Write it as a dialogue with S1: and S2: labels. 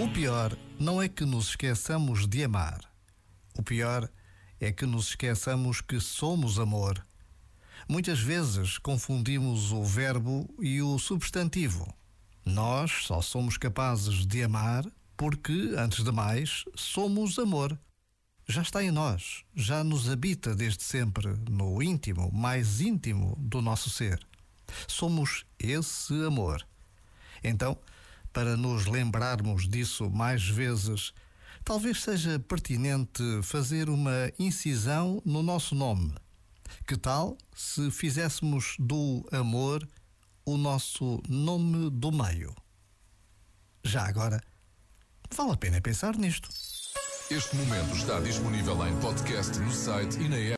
S1: O pior não é que nos esqueçamos de amar. O pior é que nos esqueçamos que somos amor. Muitas vezes confundimos o verbo e o substantivo. Nós só somos capazes de amar porque, antes de mais, somos amor. Já está em nós, já nos habita desde sempre, no íntimo, mais íntimo do nosso ser. Somos esse amor. Então, para nos lembrarmos disso mais vezes, talvez seja pertinente fazer uma incisão no nosso nome. Que tal se fizéssemos do amor o nosso nome do meio? Já agora, vale a pena pensar nisto.
S2: Este momento está disponível em podcast no site e na app.